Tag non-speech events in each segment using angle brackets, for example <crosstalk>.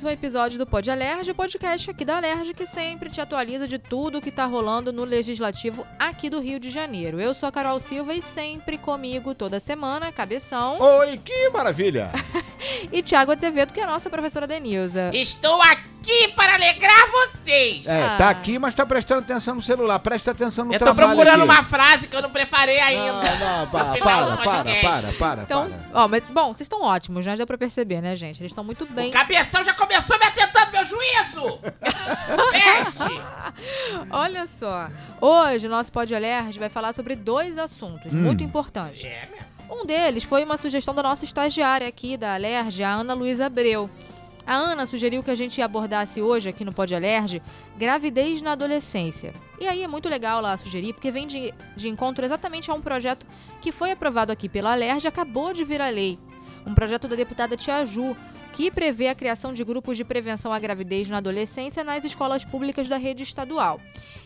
Mais um episódio do Pod Alerge, podcast aqui da Alerge que sempre te atualiza de tudo o que tá rolando no legislativo aqui do Rio de Janeiro. Eu sou a Carol Silva e sempre comigo toda semana, Cabeção. Oi, que maravilha! <laughs> e Tiago Azevedo, que é a nossa professora Denilza. Estou aqui para alegrar vocês! É, tá ah. tá aqui, mas tá prestando atenção no celular. Presta atenção no eu trabalho Eu tô procurando aqui. uma frase que eu não preparei ainda. Não, não, para, para, para, para, para, então, para. Ó, mas, bom, vocês estão ótimos, já deu pra perceber, né, gente? Eles estão muito bem. O cabeção já começou me atentando meu juízo! <laughs> Peste! Olha só. Hoje, o nosso Pod Alert vai falar sobre dois assuntos hum. muito importantes. É, mesmo? Um deles foi uma sugestão da nossa estagiária aqui da Alerj, a Ana Luísa Abreu. A Ana sugeriu que a gente abordasse hoje aqui no Pod Alerj gravidez na adolescência. E aí é muito legal ela sugerir, porque vem de, de encontro exatamente a um projeto que foi aprovado aqui pela Alerj e acabou de vir a lei. Um projeto da deputada Tia Ju, que prevê a criação de grupos de prevenção à gravidez na adolescência nas escolas públicas da rede estadual.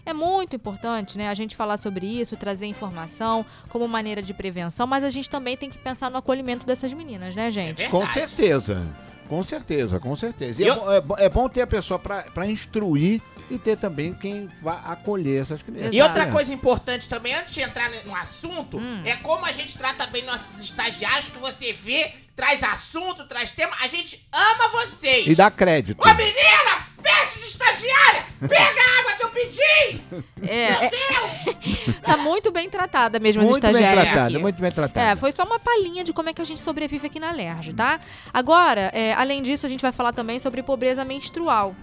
É muito importante né, a gente falar sobre isso, trazer informação como maneira de prevenção, mas a gente também tem que pensar no acolhimento dessas meninas, né, gente? É com certeza. Com certeza, com certeza. E é eu... é, bom, é, bom ter a pessoa para instruir e ter também quem vai acolher essas crianças. E outra coisa importante também, antes de entrar no assunto, hum. é como a gente trata bem nossos estagiários, que você vê, traz assunto, traz tema, a gente ama vocês. E dá crédito. Ô menina, peste de estagiária, pega a água que eu pedi. <laughs> É, Meu é. Deus. <laughs> tá muito bem tratada mesmo muito as estagiárias bem tratada, Muito bem tratada. É, foi só uma palhinha de como é que a gente sobrevive aqui na Lerge, tá? Agora, é, além disso, a gente vai falar também sobre pobreza menstrual.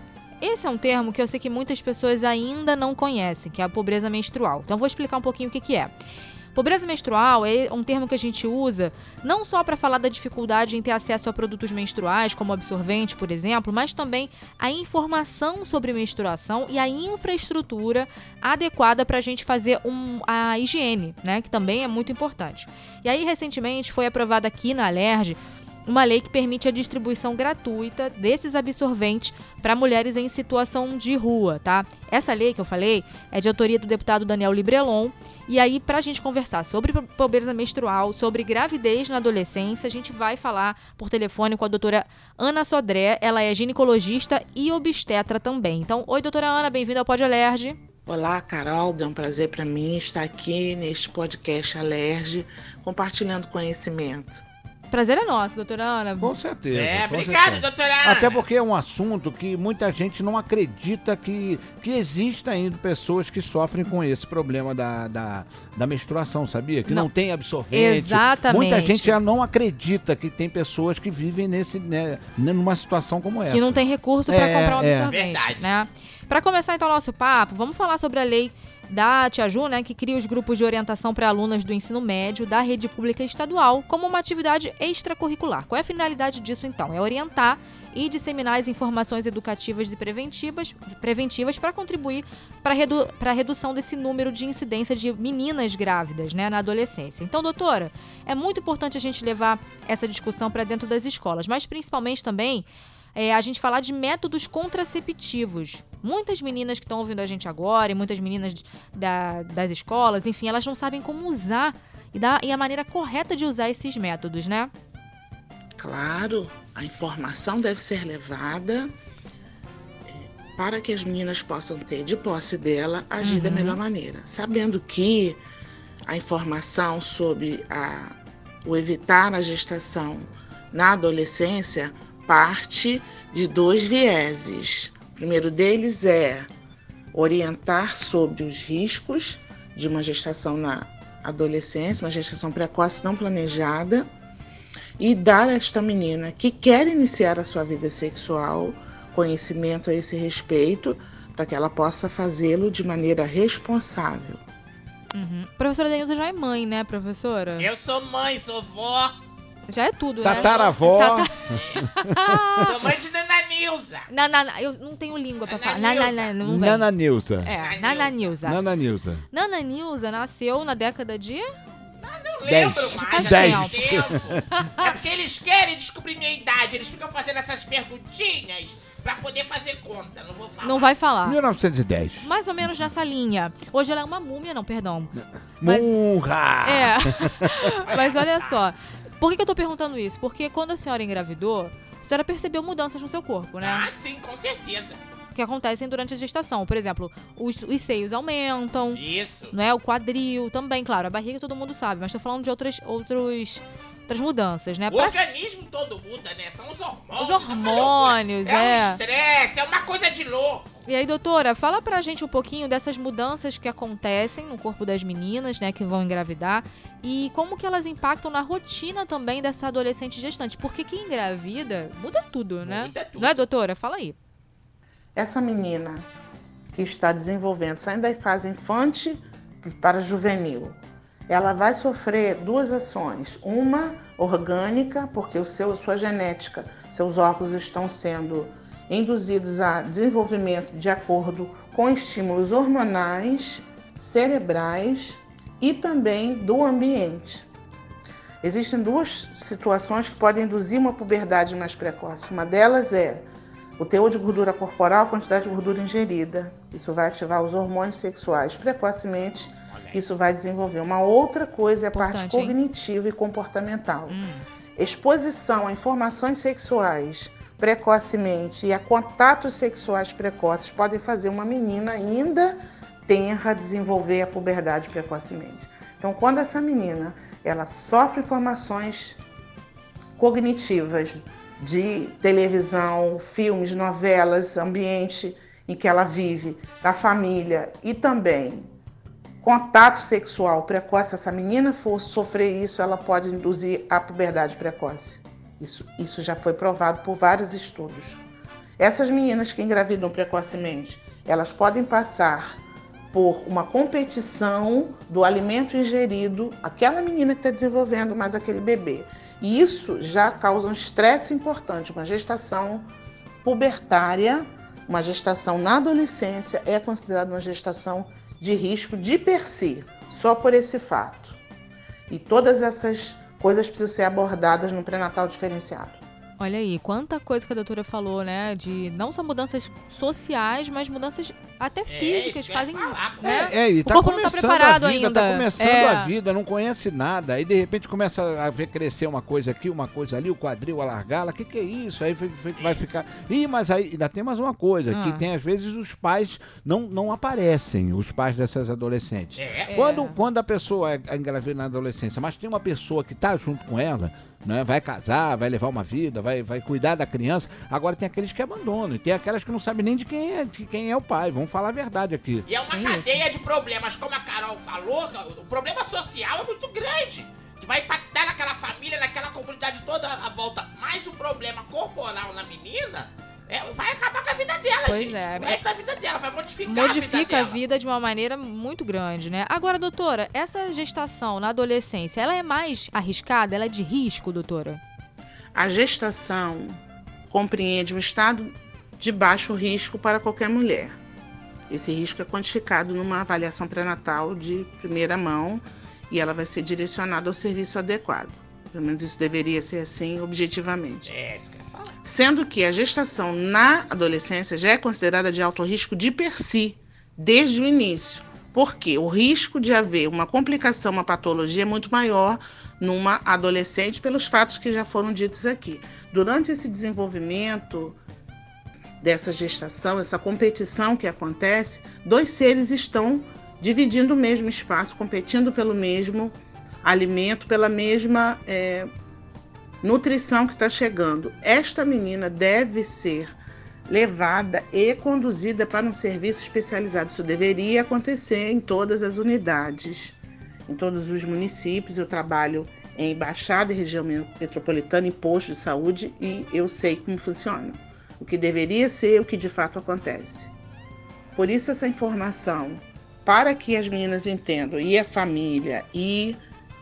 Esse é um termo que eu sei que muitas pessoas ainda não conhecem, que é a pobreza menstrual. Então vou explicar um pouquinho o que, que é. Pobreza menstrual é um termo que a gente usa não só para falar da dificuldade em ter acesso a produtos menstruais, como absorvente, por exemplo, mas também a informação sobre menstruação e a infraestrutura adequada para a gente fazer um, a higiene, né? Que também é muito importante. E aí, recentemente, foi aprovada aqui na Alerj uma lei que permite a distribuição gratuita desses absorventes para mulheres em situação de rua, tá? Essa lei que eu falei é de autoria do deputado Daniel Librelon. E aí, para a gente conversar sobre pobreza menstrual, sobre gravidez na adolescência, a gente vai falar por telefone com a doutora Ana Sodré. Ela é ginecologista e obstetra também. Então, oi, doutora Ana, bem-vinda ao Pod Alerge. Olá, Carol. É um prazer para mim estar aqui neste podcast Alerge, compartilhando conhecimento. Prazer é nosso, doutora Ana. Com certeza. É, com obrigado, certeza. doutora Ana. Até porque é um assunto que muita gente não acredita que, que existe ainda pessoas que sofrem com esse problema da, da, da menstruação, sabia? Que não, não tem absorvente. Exatamente. Muita gente já não acredita que tem pessoas que vivem nesse, né, numa situação como essa. Que não tem recurso para é, comprar um é. absorvente. Verdade. Né? Para começar então o nosso papo, vamos falar sobre a lei da Tia Ju, né, que cria os grupos de orientação para alunas do ensino médio da rede pública estadual como uma atividade extracurricular. Qual é a finalidade disso então? É orientar e disseminar as informações educativas e preventivas, preventivas para contribuir para redu a redução desse número de incidência de meninas grávidas né, na adolescência. Então, doutora, é muito importante a gente levar essa discussão para dentro das escolas, mas principalmente também é, a gente falar de métodos contraceptivos. Muitas meninas que estão ouvindo a gente agora, e muitas meninas da, das escolas, enfim, elas não sabem como usar e, da, e a maneira correta de usar esses métodos, né? Claro, a informação deve ser levada é, para que as meninas possam ter de posse dela agir uhum. da melhor maneira, sabendo que a informação sobre a, o evitar a gestação na adolescência parte de dois vieses. O primeiro deles é orientar sobre os riscos de uma gestação na adolescência, uma gestação precoce não planejada, e dar a esta menina que quer iniciar a sua vida sexual conhecimento a esse respeito, para que ela possa fazê-lo de maneira responsável. Uhum. Professora Denilza já é mãe, né, professora? Eu sou mãe, sou vó. Já é tudo, Tataravó. né? Tataravó. <laughs> <laughs> Sou mãe de Nananinha. Nilza. Nana, eu não tenho língua pra falar. Nana Nana, Nilza. não vem. Nana Nilza. É, Nana Nana Nilza. Nilza. Nana Nilza. Nana Nilza nasceu na década de. Não Dez. lembro mais. Faz já tem tempo. É porque eles querem descobrir minha idade. Eles ficam fazendo essas perguntinhas pra poder fazer conta. Não vou falar. Não vai falar. 1910. Mais ou menos nessa linha. Hoje ela é uma múmia, não, perdão. Mas- Munra! É. <laughs> Mas olha só. Por que, que eu tô perguntando isso? Porque quando a senhora engravidou, a senhora percebeu mudanças no seu corpo, né? Ah, sim, com certeza. Que acontecem durante a gestação. Por exemplo, os, os seios aumentam, Isso. né? O quadril também, claro. A barriga todo mundo sabe, mas tô falando de outras, outros, outras mudanças, né? O Pra- organismo todo muda, né? São os hormônios. Os é hormônios, é. É um estresse, é uma coisa de louco. E aí, doutora, fala pra gente um pouquinho dessas mudanças que acontecem no corpo das meninas, né, que vão engravidar, e como que elas impactam na rotina também dessa adolescente gestante. Porque quem engravida muda tudo, né? Muda tudo. Não é, doutora? Fala aí. Essa menina que está desenvolvendo, saindo da fase infante para juvenil, ela vai sofrer duas ações. Uma orgânica, porque o seu, sua genética, seus órgãos estão sendo induzidos a desenvolvimento de acordo com estímulos hormonais, cerebrais e também do ambiente. Existem duas situações que podem induzir uma puberdade mais precoce. Uma delas é o teor de gordura corporal, a quantidade de gordura ingerida. Isso vai ativar os hormônios sexuais precocemente. Isso vai desenvolver. Uma outra coisa é a parte Importante, hein? cognitiva e comportamental. Hum. Exposição a informações sexuais precocemente e a contatos sexuais precoces podem fazer uma menina ainda tenra desenvolver a puberdade precocemente. Então, quando essa menina ela sofre informações cognitivas de televisão, filmes, novelas, ambiente em que ela vive, da família e também contato sexual precoce, essa menina for sofrer isso, ela pode induzir a puberdade precoce. Isso, isso já foi provado por vários estudos. Essas meninas que engravidam precocemente, elas podem passar por uma competição do alimento ingerido, aquela menina que está desenvolvendo mais aquele bebê. E isso já causa um estresse importante. Uma gestação pubertária, uma gestação na adolescência, é considerada uma gestação de risco de per si, só por esse fato. E todas essas coisas precisam ser abordadas no pré-natal diferenciado. Olha aí, quanta coisa que a doutora falou, né? De não só mudanças sociais, mas mudanças até físicas. que eu ia fazem. né? É, e O tá corpo não tá começando preparado a vida, ainda. tá começando É. a vida, não conhece nada. Aí de repente começa a ver crescer uma coisa aqui, uma coisa ali, o quadril alargar. O que, que é isso? Aí vai ficar. Ih, mas aí ainda tem mais uma coisa, Ah. que tem às vezes os pais não, não aparecem, os pais dessas adolescentes. É. Quando, quando a pessoa é engravida na adolescência, mas tem uma pessoa que tá junto com ela, né, vai casar, vai levar uma vida, vai, vai cuidar da criança. Agora tem aqueles que abandonam, e tem aquelas que não sabem nem de quem é, de quem é o pai. Vamos falar a verdade aqui. E é uma cadeia de problemas, como a Carol falou, o problema social é muito grande. Que vai impactar naquela família, naquela comunidade toda à volta. Mas o problema corporal na menina é, vai acabar com a vida dela, Pois gente. é. O resto da vida dela, vai modificar a vida Modifica a dela. vida de uma maneira muito grande, né? Agora, doutora, essa gestação na adolescência, ela é mais arriscada? Ela é de risco, doutora? A gestação compreende um estado de baixo risco para qualquer mulher. Esse risco é quantificado numa avaliação pré-natal de primeira mão e ela vai ser direcionada ao serviço adequado. Pelo menos isso deveria ser assim objetivamente. É, Sendo que a gestação na adolescência já é considerada de alto risco de per si, desde o início. Porque o risco de haver uma complicação, uma patologia é muito maior numa adolescente pelos fatos que já foram ditos aqui. Durante esse desenvolvimento dessa gestação, essa competição que acontece, dois seres estão dividindo o mesmo espaço, competindo pelo mesmo alimento, pela mesma eh, nutrição que está chegando. Esta menina deve ser levada e conduzida para um serviço especializado. Isso deveria acontecer em todas as unidades, em todos os municípios. Eu trabalho em embaixada e região metropolitana, em posto de saúde e eu sei como funciona. O que deveria ser, o que de fato acontece. Por isso essa informação, para que as meninas entendam, e a família, e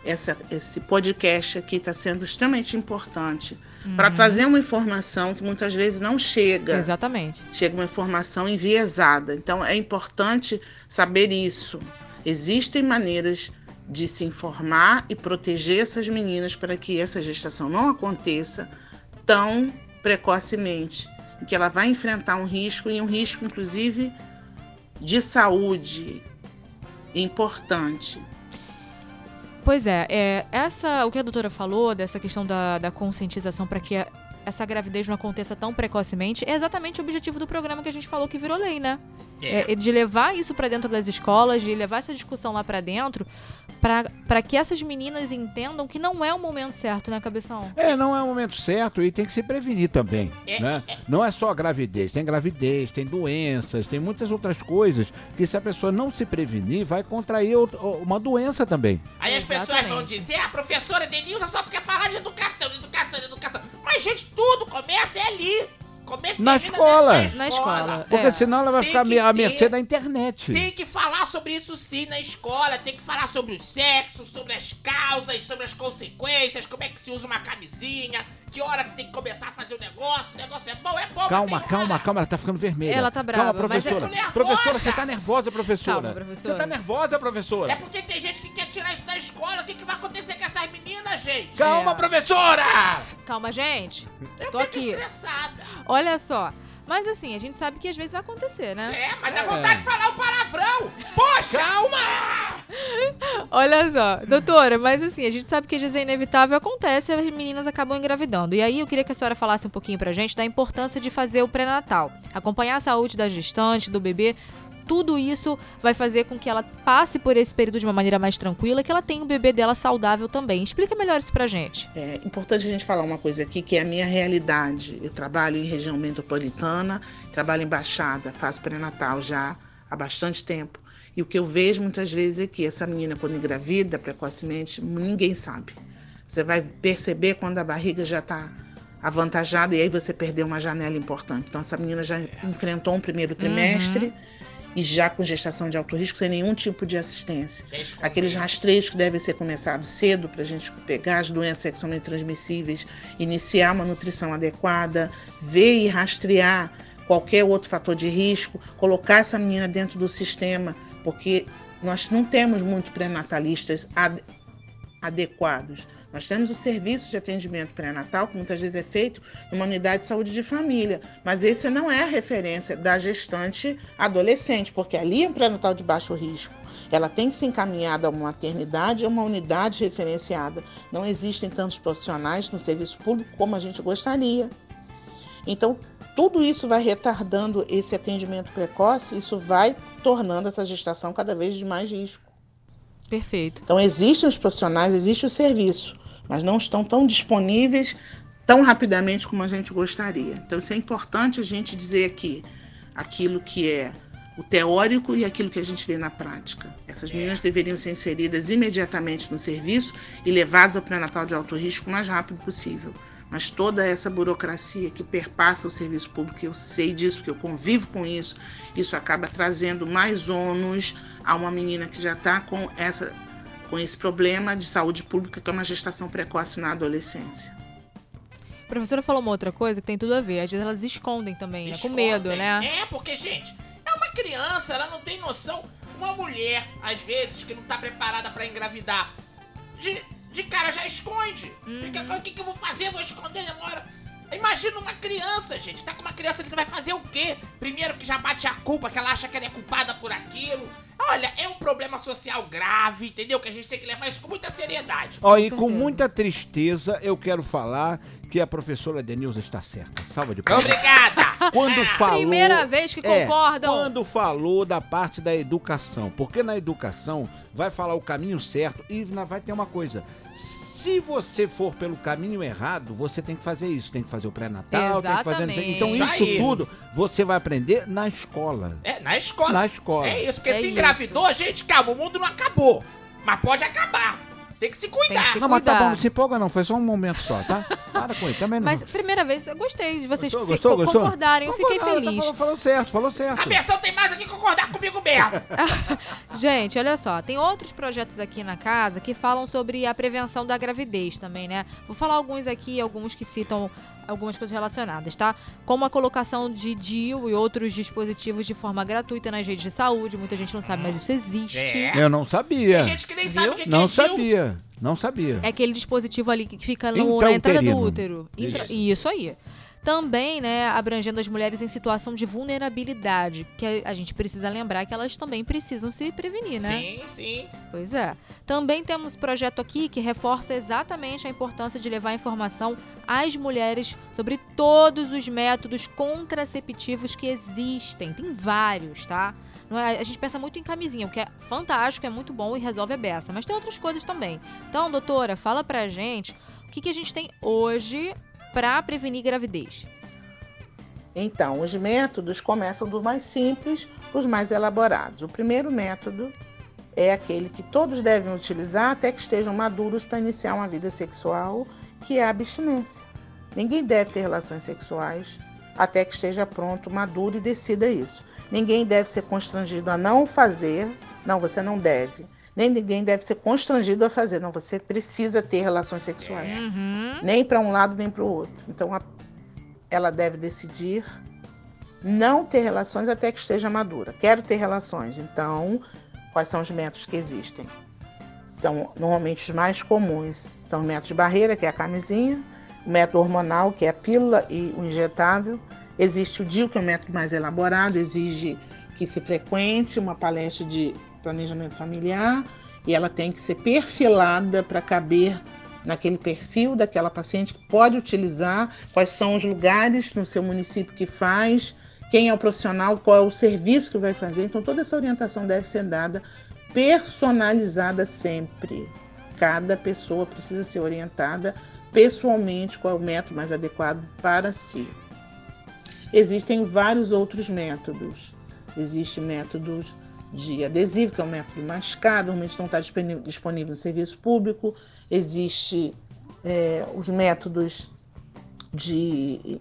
essa, esse podcast aqui está sendo extremamente importante para trazer uma informação que muitas vezes não chega. Exatamente. Chega uma informação enviesada. Então é importante saber isso. Existem maneiras de se informar e proteger essas meninas para que essa gestação não aconteça tão precocemente, em que ela vai enfrentar um risco e um risco inclusive de saúde importante. Pois é, é, essa, o que a doutora falou dessa questão da, da conscientização para que a- essa gravidez não aconteça tão precocemente é exatamente o objetivo do programa que a gente falou que virou lei, né? É, de levar isso para dentro das escolas, de levar essa discussão lá para dentro, para que essas meninas entendam que não é o momento certo, né, cabeção? É, não é o momento certo e tem que se prevenir também, É, né? Não é só gravidez, tem gravidez, tem doenças, tem muitas outras coisas que se a pessoa não se prevenir, vai contrair uma doença também. Aí as pessoas Exatamente. vão dizer, a professora Denilza só fica falando de educação, de educação, de educação. Mas, gente, tudo começa é ali. Começa Na termina escola. Na, Na escola. Porque É. senão ela vai Tem ficar à mercê da internet. Tem que falar sobre isso sim na escola, tem que falar sobre o sexo, sobre as causas, sobre as consequências, como é que se usa uma camisinha, que hora que tem que começar a fazer o negócio, o negócio é bom, é bom, Calma, mas tem calma, hora. calma, ela tá ficando vermelha. Ela tá brava, Calma, mas é professora. professora, você tá nervosa, professora. Calma, professora. Você tá nervosa, professora. É porque tem gente que quer tirar isso da escola, o que, que vai acontecer com essas meninas, gente? Calma, É. professora! Calma, gente. Eu Tô fico aqui. estressada. Olha só. Mas assim, a gente sabe que às vezes vai acontecer, né? É, mas dá vontade de falar um palavrão. Poxa! Calma! <laughs> Olha só, doutora, mas assim, a gente sabe que às vezes é inevitável, acontece e as meninas acabam engravidando. E aí eu queria que a senhora falasse um pouquinho pra gente da importância de fazer o pré-natal. Acompanhar a saúde da gestante, do bebê, tudo isso vai fazer com que ela passe por esse período de uma maneira mais tranquila, que ela tenha o bebê dela saudável também. Explica melhor isso pra gente. É importante a gente falar uma coisa aqui que é a minha realidade. Eu trabalho em região metropolitana, trabalho em Baixada, faço pré-natal já há bastante tempo. E o que eu vejo muitas vezes é que essa menina, quando engravida precocemente, ninguém sabe. Você vai perceber quando a barriga já está avantajada e aí você perdeu uma janela importante. Então, essa menina já enfrentou um primeiro trimestre e já com gestação de alto risco, sem nenhum tipo de assistência. Aqueles rastreios que devem ser começados cedo para a gente pegar as doenças sexualmente transmissíveis, iniciar uma nutrição adequada, ver e rastrear qualquer outro fator de risco, colocar essa menina dentro do sistema, porque nós não temos muito pré-natalistas ad- adequados. Nós temos o serviço de atendimento pré-natal, que muitas vezes é feito numa unidade de saúde de família, mas esse não é a referência da gestante adolescente, porque ali é um pré-natal de baixo risco. Ela tem que ser encaminhada a uma maternidade ou uma unidade referenciada. Não existem tantos profissionais no serviço público como a gente gostaria. Então, tudo isso vai retardando esse atendimento precoce, isso vai tornando essa gestação cada vez de mais risco. Perfeito. Então, existem os profissionais, existe o serviço, mas não estão tão disponíveis tão rapidamente como a gente gostaria. Então, isso é importante a gente dizer aqui aquilo que é o teórico e aquilo que a gente vê na prática. Essas meninas deveriam ser inseridas imediatamente no serviço e levadas ao pré-natal de alto risco o mais rápido possível. Mas toda essa burocracia que perpassa o serviço público, eu sei disso, porque eu convivo com isso, isso acaba trazendo mais ônus a uma menina que já está com, essa, com esse problema de saúde pública, que é uma gestação precoce na adolescência. A professora falou uma outra coisa que tem tudo a ver. Às vezes elas escondem também, né? Com medo, Escondem. né? É, porque, gente, é uma criança, ela não tem noção. Uma mulher, às vezes, que não tá preparada pra engravidar, de, de cara já esconde. Fica, Uhum. o que, que eu vou fazer? Vou esconder demora. Imagina uma criança, gente. Tá com uma criança ali que vai fazer o quê? Primeiro que já bate a culpa, que ela acha que ela é culpada por aquilo. Olha, é um problema social grave, entendeu? Que a gente tem que levar isso com muita seriedade. Ó, e Com muita tristeza, eu quero falar que a professora Denilza está certa. Salva de palmas. Obrigada! Quando Ah, falou, Primeira vez que É, concordam. quando falou da parte da educação. Porque na educação vai falar o caminho certo e vai ter uma coisa. Se você for pelo caminho errado, você tem que fazer isso. Tem que fazer o pré-natal, tem que fazer... Então isso Isso tudo você vai aprender na escola. É, na escola. Na escola. É isso, porque É se isso. engravidou, gente, calma, o mundo não acabou. Mas pode acabar. Tem que se cuidar. Que se Não, mas tá bom, não se empolga não, foi só um momento só, tá? Para com ele, também não. Mas primeira vez, eu gostei de vocês Gostou, gostou, gostou? concordarem, eu fiquei Concordar, tá feliz. falando- falou certo, falou certo. Cabeção tem mais aqui que concordar comigo mesmo. <laughs> Gente, olha só, tem outros projetos aqui na casa que falam sobre a prevenção da gravidez também, né? Vou falar alguns aqui, alguns que citam algumas coisas relacionadas, tá? Como a colocação de DIU e outros dispositivos de forma gratuita nas redes de saúde. Muita gente não sabe, mas isso existe. É. Eu não sabia. Tem gente que nem Viu? sabe o que, que Não é DIU. sabia, não sabia. É aquele dispositivo ali que fica no- na entrada do útero. Intra- Isso aí. Também, né, abrangendo as mulheres em situação de vulnerabilidade, que a, gente precisa lembrar que elas também precisam se prevenir, né? Sim, sim. Pois é. Também temos projeto aqui que reforça exatamente a importância de levar informação às mulheres sobre todos os métodos contraceptivos que existem. Tem vários, tá? É- a gente pensa muito em camisinha, o que é fantástico, é muito bom e resolve a beça. Mas tem outras coisas também. Então, doutora, fala pra gente o que, que a gente tem hoje pra prevenir gravidez. Então, os métodos começam do mais simples para os mais elaborados. O primeiro método é aquele que todos devem utilizar até que estejam maduros para iniciar uma vida sexual, que é a abstinência. Ninguém deve ter relações sexuais até que esteja pronto, maduro e decida isso. Ninguém deve ser constrangido a não fazer, não, você não deve. Nem ninguém deve ser constrangido a fazer, não, você precisa ter relações sexuais Uhum. nem para um lado nem para o outro. Então a- ela deve decidir não ter relações até que esteja madura. Quero ter relações. Então, quais são os métodos que existem? São normalmente os mais comuns. São o método de barreira, que é a camisinha, o método hormonal, que é a pílula e o injetável. Existe o DIU, que é o método mais elaborado, exige que se frequente uma palestra de planejamento familiar e ela tem que ser perfilada para caber naquele perfil daquela paciente que pode utilizar, quais são os lugares no seu município que faz, quem é o profissional, qual é o serviço que vai fazer. Então, toda essa orientação deve ser dada personalizada sempre. Cada pessoa precisa ser orientada pessoalmente qual é o método mais adequado para si. Existem vários outros métodos. Existe métodos de adesivo, que é o método mais caro, normalmente não está disponível, no serviço público. Existe é, os métodos de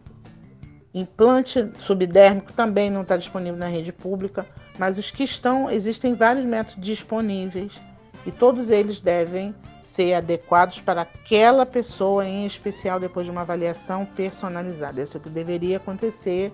implante subdérmico, também não está disponível na rede pública, mas os que estão, existem vários métodos disponíveis e todos eles devem ser adequados para aquela pessoa em especial depois de uma avaliação personalizada. Isso é o que deveria acontecer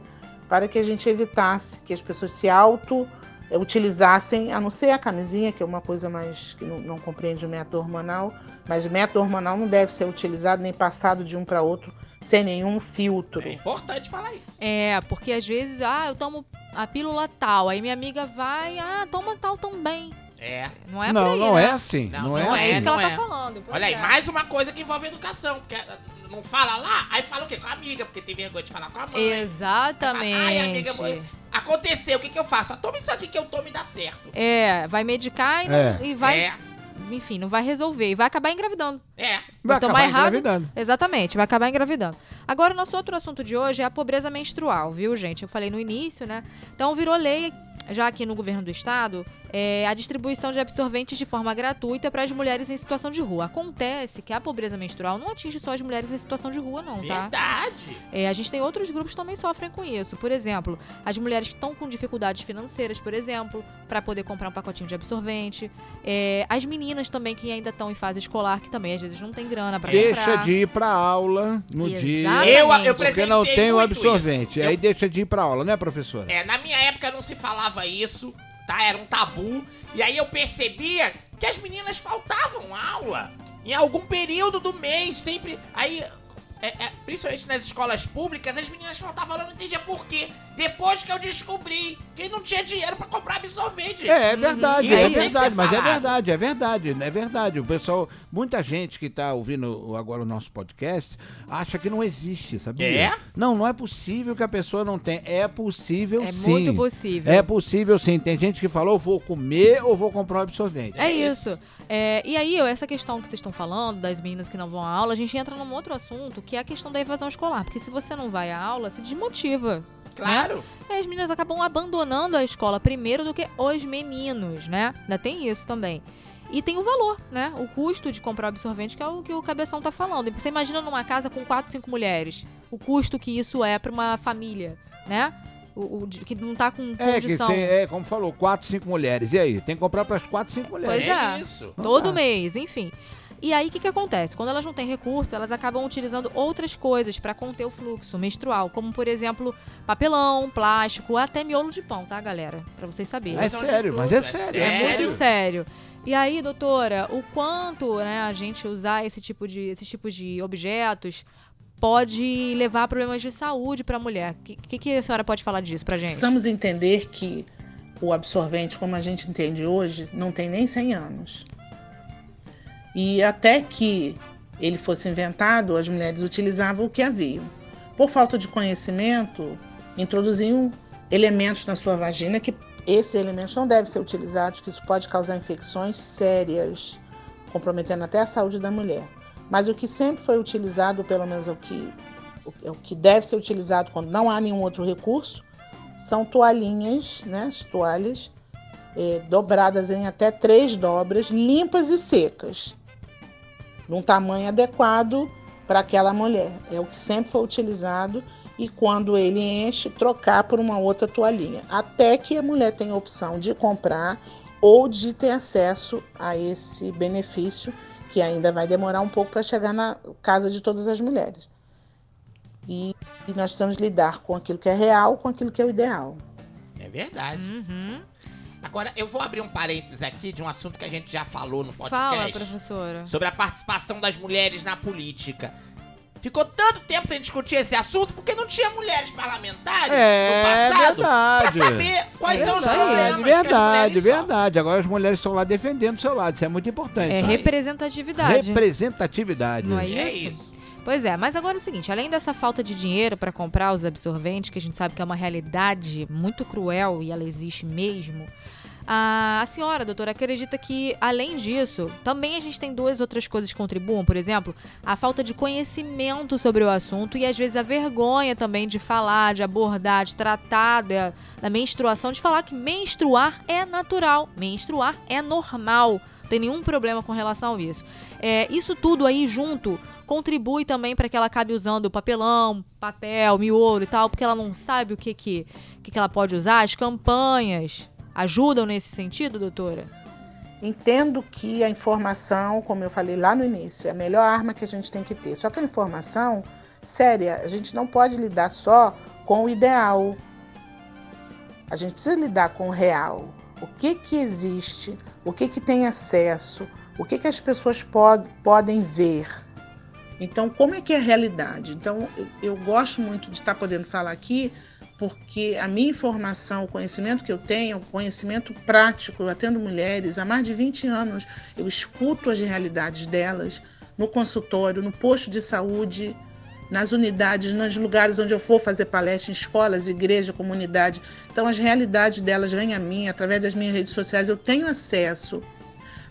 para que a gente evitasse que as pessoas se auto utilizassem, a não ser a camisinha, que é uma coisa mais que não, não compreende o método hormonal, mas o método hormonal não deve ser utilizado nem passado de um para outro sem nenhum filtro. É importante falar isso. É, porque às vezes, ah, eu tomo a pílula tal, aí minha amiga vai, ah, toma tal também. É. Não é não, aí, não né? é assim. Não, Não, não é, Não é assim. isso que ela não tá é. falando. Olha aí, é. mais uma coisa que envolve educação. Porque eh, não fala lá, aí fala o quê? Com a amiga, porque tem vergonha de falar com a mãe. Exatamente. Ai, amiga, mãe, aconteceu, o que, que eu faço? Ah, Toma isso aqui que eu tomo e dá certo. É, vai medicar e, não- É. e vai, É, enfim, não vai resolver. E vai acabar engravidando. é. Vai tomar acabar errado. engravidando. Exatamente, vai acabar engravidando. Agora, o nosso outro assunto de hoje é a pobreza menstrual, viu, gente? Eu falei no início, né? Então, virou lei já aqui no governo do estado, é, a distribuição de absorventes de forma gratuita para as mulheres em situação de rua. Acontece que a pobreza menstrual não atinge só as mulheres em situação de rua, não, tá? Verdade. É, a gente tem outros grupos que também sofrem com isso. Por exemplo, as mulheres que estão com dificuldades financeiras, por exemplo, para poder comprar um pacotinho de absorvente. É, as meninas também que ainda estão em fase escolar, que também às vezes não tem grana para Deixa comprar. de ir pra aula no dia. Exatamente. Eu, eu Porque Porque não tem o absorvente. isso. Aí Eu- deixa de ir pra aula, né, professora? É, na minha época não se falava isso, tá? Era um tabu. E aí eu percebia que as meninas faltavam aula. Em algum período do mês, sempre. Aí. é, é, principalmente nas escolas públicas, as meninas faltavam aula, não entendia por quê. Depois que eu descobri que não tinha dinheiro pra comprar absorvente. É, é verdade, Isso é que verdade, mas é verdade, é verdade, é verdade. O pessoal, muita gente que tá ouvindo agora o nosso podcast acha que não existe, sabia? É? Não, não é possível que a pessoa não tenha. É possível É sim. muito possível. É possível sim. Tem gente que falou, vou comer ou vou comprar um absorvente. É isso. É, e aí, essa questão que vocês estão falando, das meninas que não vão à aula, a gente entra num outro assunto, que é a questão da evasão escolar. Porque se você não vai à aula, se desmotiva. Claro. E as meninas acabam abandonando a escola primeiro do que os meninos, né? Ainda tem isso também. E tem o valor, né? O custo de comprar o absorvente, que é o que o Cabeção tá falando. Você imagina numa casa com quatro, cinco mulheres, o custo que isso é para uma família, né? O, o de- que não tá com É, que condição. tem, é, como falou, quatro, cinco mulheres. E aí? Tem que comprar para as quatro, cinco mulheres. Pois é. isso. Todo Ah. mês, enfim. E aí, o que, que acontece? Quando elas não têm recurso, elas acabam utilizando outras coisas para conter o fluxo menstrual, como, por exemplo, papelão, plástico, até miolo de pão, tá, galera? Pra vocês saberem. É de sério, mas é é sério. É sério. muito sério. E aí, doutora, o quanto né, a gente usar esse tipo de, esses tipos de objetos pode levar a problemas de saúde para a mulher? O que, que, que a senhora pode falar disso pra gente? Precisamos entender que o absorvente, como a gente entende hoje, não tem nem 100 anos. E até que ele fosse inventado, as mulheres utilizavam o que haviam. Por falta de conhecimento, introduziam elementos na sua vagina que esses elementos não devem ser utilizados, que isso pode causar infecções sérias, comprometendo até a saúde da mulher. Mas o que sempre foi utilizado, pelo menos é o que, o, o que deve ser utilizado quando não há nenhum outro recurso, são toalhinhas, né, as toalhas eh, dobradas em até três dobras, limpas e secas, num tamanho adequado para aquela mulher. É o que sempre foi utilizado e quando ele enche, trocar por uma outra toalhinha, até que a mulher tenha a opção de comprar ou de ter acesso a esse benefício que ainda vai demorar um pouco para chegar na casa de todas as mulheres. E, e nós precisamos lidar com aquilo que é real, com aquilo que é o ideal. É verdade. Uhum. Agora, eu vou abrir um parênteses aqui de um assunto que a gente já falou no podcast. Fala, professora. sobre a participação das mulheres na política. Ficou tanto tempo sem discutir esse assunto porque não tinha mulheres parlamentares É, no passado pra verdade. saber quais É são os isso problemas que as verdade, verdade. Agora as mulheres estão lá defendendo o seu lado. Isso é muito importante. É isso representatividade. Representatividade. Não é sofrem. É isso? Pois é, mas agora é o seguinte, além dessa falta de dinheiro para comprar os absorventes, que a gente sabe que é uma realidade muito cruel e ela existe mesmo, a, a senhora, doutora, acredita que, além disso, também a gente tem duas outras coisas que contribuam, por exemplo, a falta de conhecimento sobre o assunto e às vezes a vergonha também de falar, de abordar, de tratar da, da menstruação, de falar que menstruar é natural, menstruar é normal. Não tem nenhum problema com relação a isso. É, isso tudo aí junto contribui também para que ela acabe usando papelão, papel, miolo e tal, porque ela não sabe o que, que, que, que ela pode usar. As campanhas ajudam nesse sentido, doutora? Entendo que a informação, como eu falei lá no início, é a melhor arma que a gente tem que ter. Só que a informação séria, a gente não pode lidar só com o ideal. A gente precisa lidar com o real. O que que existe? O que que tem acesso? O que que as pessoas pod podem ver? Então, como é que é a realidade? Então, eu, eu gosto muito de estar podendo falar aqui, porque a minha informação, o conhecimento que eu tenho, o conhecimento prático, eu atendo mulheres há mais de 20 anos, eu escuto as realidades delas no consultório, no posto de saúde, nas unidades, nos lugares onde eu for fazer palestra, em escolas, igreja, comunidade. Então, as realidades delas vêm a mim, através das minhas redes sociais, eu tenho acesso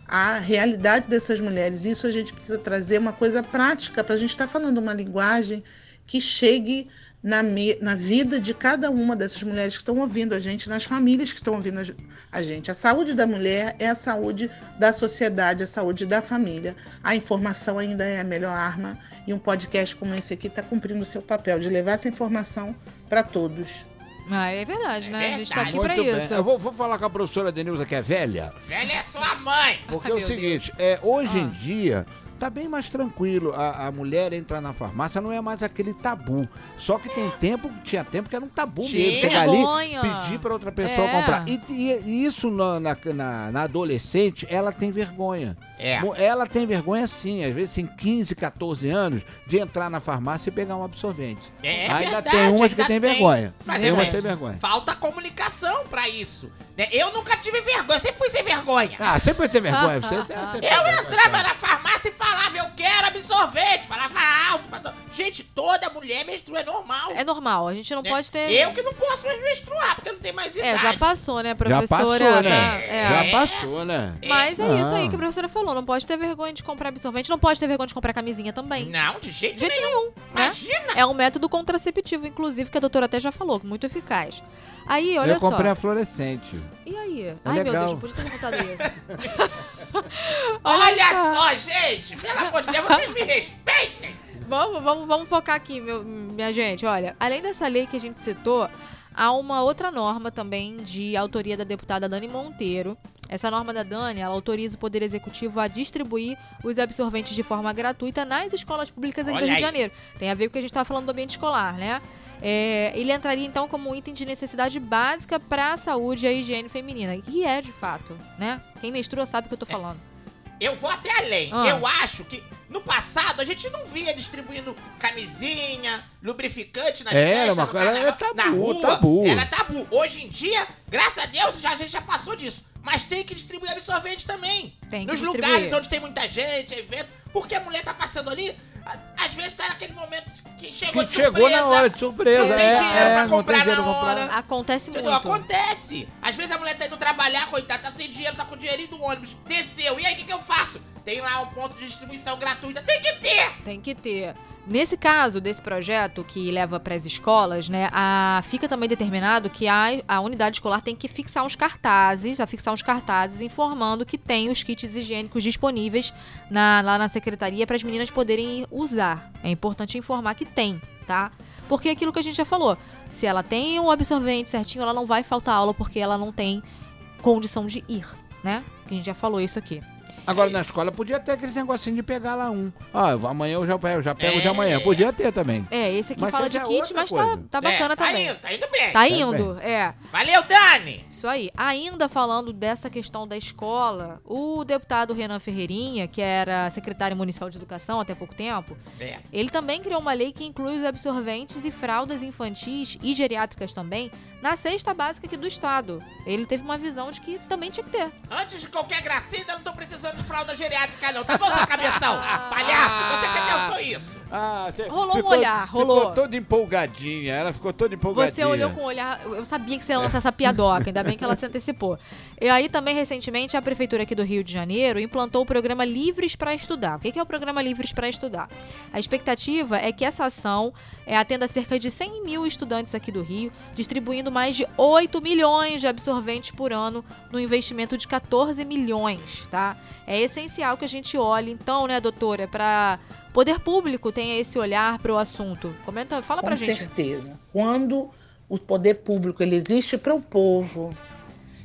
à realidade dessas mulheres. Isso a gente precisa trazer uma coisa prática para a gente estar falando uma linguagem que chegue na, me- na vida de cada uma dessas mulheres que estão ouvindo a gente, nas famílias que estão ouvindo a ge- a gente. A saúde da mulher é a saúde da sociedade, a saúde da família. A informação ainda é a melhor arma e um podcast como esse aqui está cumprindo o seu papel de levar essa informação para todos. Ah, é verdade, É né? A gente tá aqui pra Muito bem. isso. Eu vou, vou falar com a professora Denilza, que é velha, Velha é sua mãe. porque Ai, é o seguinte, é, hoje em Ah. dia tá bem mais tranquilo. A, a mulher entrar na farmácia não é mais aquele tabu. Só que tem tempo, tinha tempo que era um tabu Tinha. mesmo. Chegar ali, Vergonha. pedir pra outra pessoa É. comprar. E, e- isso na, na, na- adolescente, ela tem vergonha. É. Ela tem vergonha sim, às vezes tem 15, 14 anos, de entrar na farmácia e pegar um absorvente. É ainda verdade, tem umas que tem tem. vergonha. Mas tem é umas que tem vergonha. Falta comunicação pra isso. né? Eu nunca tive vergonha, sempre fui sem vergonha. Ah, sempre tem vergonha. <laughs> Você, você, você tem Eu vergonha, entrava na farmácia e falava, eu quero absorvente. Falava alto. to- Gente, toda mulher menstrua, é normal. É normal, a gente não né? pode ter. Eu que não posso mais menstruar, porque eu não tenho mais idade. É, já passou, né, Já professora? passou, tá? né? É. Já passou, né? Mas é isso aí Ah. que a professora falou. Não pode ter vergonha de comprar absorvente, não pode ter vergonha de comprar camisinha também. Não, de jeito, De jeito nenhum. nenhum, né? Imagina. É um método contraceptivo, inclusive, que a doutora até já falou, muito eficaz. Aí, olha eu comprei só. a fluorescente. E aí? Ai, meu legal. Deus, não podia ter perguntado isso. <laughs> Olha só, gente! Pelo amor de Deus, vocês me respeitem! <laughs> Vamos, vamos, vamos focar aqui, meu- minha gente. Olha, além dessa lei que a gente citou, há uma outra norma também de autoria da deputada Dani Monteiro. Essa norma da Dani, ela autoriza o Poder Executivo a distribuir os absorventes de forma gratuita nas escolas públicas aqui do Rio de. Janeiro. Tem a ver com o que a gente estava falando do ambiente escolar, né? É, ele entraria então como um item de necessidade básica para a saúde e a higiene feminina. E é de fato, né? Quem menstrua sabe o que eu tô falando. Eu vou até além. Ah. Eu acho que no passado a gente não via distribuindo camisinha, lubrificante nas Era festas, uma no carnaval, era tabu, na rua. tabu. Era tabu. Hoje em dia, graças a Deus, já, a gente já passou disso. Mas tem que distribuir absorvente também. Tem que Nos distribuir. lugares onde tem muita gente, evento. Porque a mulher tá passando ali, às vezes tá naquele momento que chegou Que de chegou surpresa. na hora de surpresa. Não tem é, dinheiro é, pra comprar dinheiro na comprar. hora. Acontece Entendeu? muito. Acontece. Às vezes a mulher tá indo trabalhar, coitada, tá sem dinheiro, tá com o dinheirinho do ônibus, desceu. E aí, o que, que eu faço? Tem lá um ponto de distribuição gratuita. Tem que ter! Tem que ter. Nesse caso desse projeto que leva para as escolas, né, a, fica também determinado que a, a unidade escolar tem que fixar uns cartazes, a fixar uns cartazes informando que tem os kits higiênicos disponíveis na- lá na secretaria para as meninas poderem usar. É importante informar que tem, tá? Porque é aquilo que a gente já falou, se ela tem o absorvente certinho, ela não vai faltar aula porque ela não tem condição de ir, né? Que a gente já falou isso aqui. Agora na escola podia ter aqueles negocinho de pegar lá um. Ah, amanhã eu já pego, já pego de É. amanhã. Podia ter também. É, esse aqui Mas fala de é kit, mas tá, coisa. tá bacana É, tá também. indo, tá indo bem. Tá indo, é. Valeu, Dani! Isso aí. Ainda falando dessa questão da escola, o deputado Renan Ferreirinha, que era secretário municipal de educação até pouco tempo, É. ele também criou uma lei que inclui os absorventes e fraldas infantis e geriátricas também na cesta básica aqui do estado. Ele teve uma visão de que também tinha que ter. Antes de qualquer gracinha, eu não tô precisando de fralda geriátrica, não. Tá bom, seu cabeção? <laughs> Palhaço, você que pensou isso? Ah, Rolou um olhar, rolou. Ficou toda empolgadinha. Ela ficou toda empolgadinha. Você olhou com o olhar. Eu sabia que você ia lançar essa piadoca, ainda bem <laughs> que ela se antecipou. E aí também, recentemente, a Prefeitura aqui do Rio de Janeiro implantou o programa Livres para Estudar. O que é o programa Livres para Estudar? A expectativa é que essa ação é, atenda cerca de 100 mil estudantes aqui do Rio, distribuindo mais de 8 milhões de absorventes por ano no investimento de 14 milhões, tá? É essencial que a gente olhe, então, né, doutora, para poder público tenha esse olhar para o assunto. Comenta, fala Com pra gente. certeza. Quando o poder público ele existe para o povo,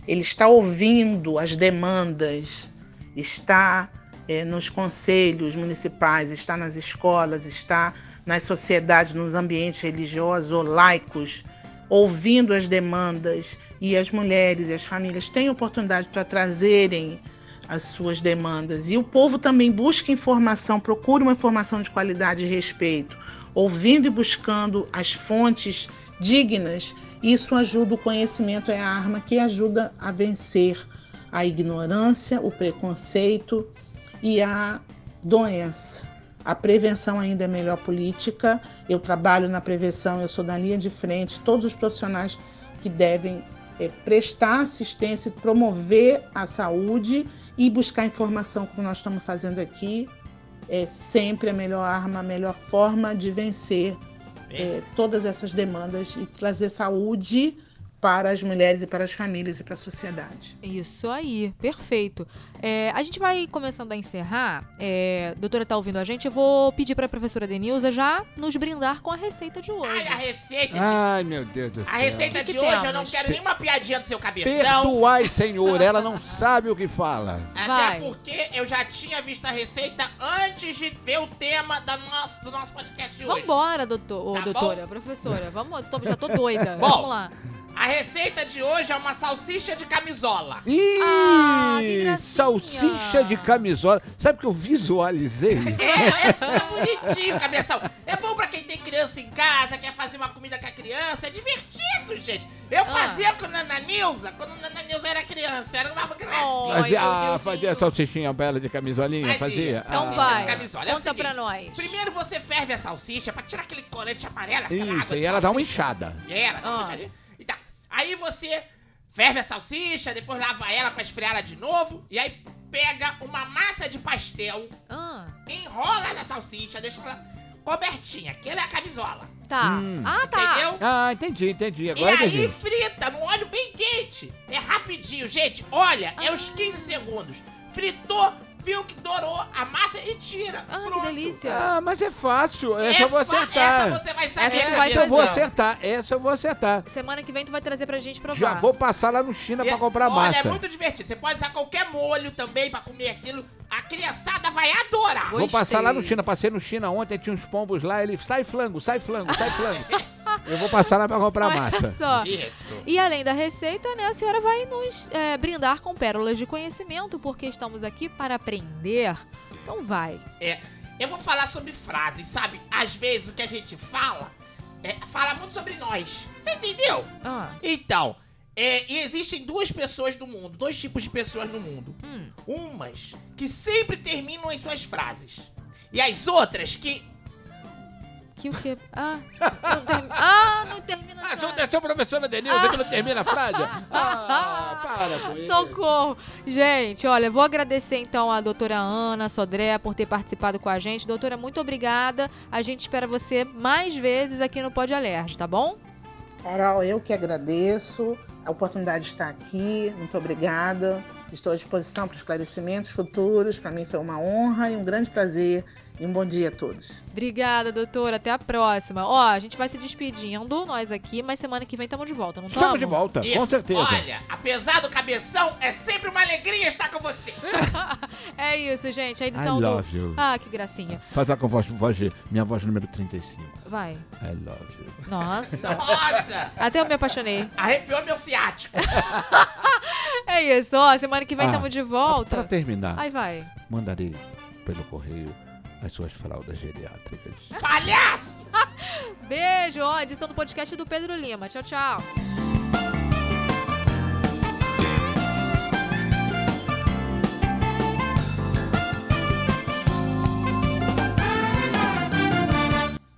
ele está ouvindo as demandas, está eh, nos conselhos municipais, está nas escolas, está nas sociedades, nos ambientes religiosos ou laicos, ouvindo as demandas e as mulheres e as famílias têm oportunidade para trazerem as suas demandas. E o povo também busca informação, procura uma informação de qualidade e respeito, ouvindo e buscando as fontes dignas. Isso ajuda, o conhecimento é a arma que ajuda a vencer a ignorância, o preconceito e a doença. A prevenção ainda é melhor política. Eu trabalho na prevenção, eu sou da linha de frente. Todos os profissionais que devem eh, prestar assistência, promover a saúde e buscar informação, como nós estamos fazendo aqui, é sempre a melhor arma, a melhor forma de vencer eh, todas essas demandas e trazer saúde para as mulheres e para as famílias e para a sociedade. Isso aí, perfeito. É, a gente vai começando a encerrar. É, a doutora tá ouvindo a gente? Eu vou pedir para a professora Denilza já nos brindar com a receita de hoje. Ai, a receita de... Ai, meu Deus do céu. A receita que de que hoje, eu não temos? quero nenhuma piadinha do seu cabeção. Perdoai, Senhor. Ela não sabe o que fala. Até Vai. porque eu já tinha visto a receita antes de ver o tema da nosso, do nosso podcast de hoje. Vambora, doutor, Tá doutora, professora. Vamos, tô- já tô doida. Bom. Vamos lá. A receita de hoje é uma salsicha de camisola. Ih, Ah, que gracinha. salsicha de camisola. Sabe o que eu visualizei? <laughs> É, é, é bonitinho, cabeção. É bom pra quem tem criança em casa, quer fazer uma comida com a criança. É divertido, gente. Eu fazia com a Nana Nilza, quando a Nana Nilza era criança. Era uma gracinha. Oh, Fazia, meu ah, fazia salsichinha bela de camisolinha? Fazia. Fazia? Então Salsicha vai. de camisola. É Conta seguinte, pra nós. Primeiro você ferve a salsicha pra tirar aquele corante amarelo, aquela Isso, água e de ela dá uma salsicha. inchada. Era, dá uma Ah. inchadinha. Aí você ferve a salsicha, depois lava ela pra esfriar ela de novo, e aí pega uma massa de pastel, Ah, enrola na salsicha, deixa ela cobertinha, que ela é a camisola. tá. Hum. Ah, tá. Entendeu? Ah, entendi, entendi. E Agora aí entendi. frita no óleo bem quente. É rapidinho, gente. Olha, é uns 15 segundos. fritou, viu que dourou a massa e tira. Ah, que Pronto. delícia. Ah, mas é fácil. Essa É eu vou acertar. Essa você vai saber. Essa vai Essa eu vou acertar. Essa eu vou acertar. Semana que vem tu vai trazer pra gente provar. Já vou passar lá no China E- pra comprar Olha, massa. é muito divertido. Você pode usar qualquer molho também pra comer aquilo. A criançada vai adorar. Gostei. Vou passar lá no China. Passei no China ontem, tinha uns pombos lá. Ele sai flango, sai flango, sai flango. <laughs> eu vou passar lá pra comprar Olha massa. só. Isso. E além da receita, né, a senhora vai nos é, brindar com pérolas de conhecimento, porque estamos aqui para aprender. Então vai. É, eu vou falar sobre frases, sabe? Às vezes o que a gente fala é, fala muito sobre nós. Você entendeu? Ah, Então, é, e existem duas pessoas no mundo, dois tipos de pessoas no mundo. hum. Umas que sempre terminam as suas frases. E as outras que. Que o quê? Ah, não termina. Ah, não termina. Ah, a seu, frase. seu professor Adenildo, que não termina a frase? Ah, para com isso. Socorro! Gente, olha, vou agradecer então a doutora Ana Sodré por ter participado com a gente. Doutora, muito obrigada. A gente espera você mais vezes aqui no Pode Alerj, tá bom? Carol, eu que agradeço a oportunidade de estar aqui. Muito obrigada. Estou à disposição para esclarecimentos futuros. Para mim foi uma honra e um grande prazer. E um bom dia a todos. Obrigada, doutora. Até a próxima. Ó, a gente vai se despedindo, nós aqui, mas semana que vem estamos de volta, não Estamos de tamo? volta, com Isso. certeza. Olha, apesar do cabeção, é sempre uma alegria estar com você. <laughs> É isso, gente. A I edição do. love you. Ah, que gracinha. Faz lá com voz, voz de, minha voz número 35. Vai. I love you. Nossa. <laughs> Nossa, Até eu me apaixonei. arrepiou meu ciático. <laughs> É isso, ó. Semana que vem Ah, estamos de Pra volta. terminar, Aí vai. mandarei pelo correio as suas fraldas geriátricas. Palhaço! <laughs> Beijo, ó. Edição do podcast do Pedro Lima. Tchau, tchau.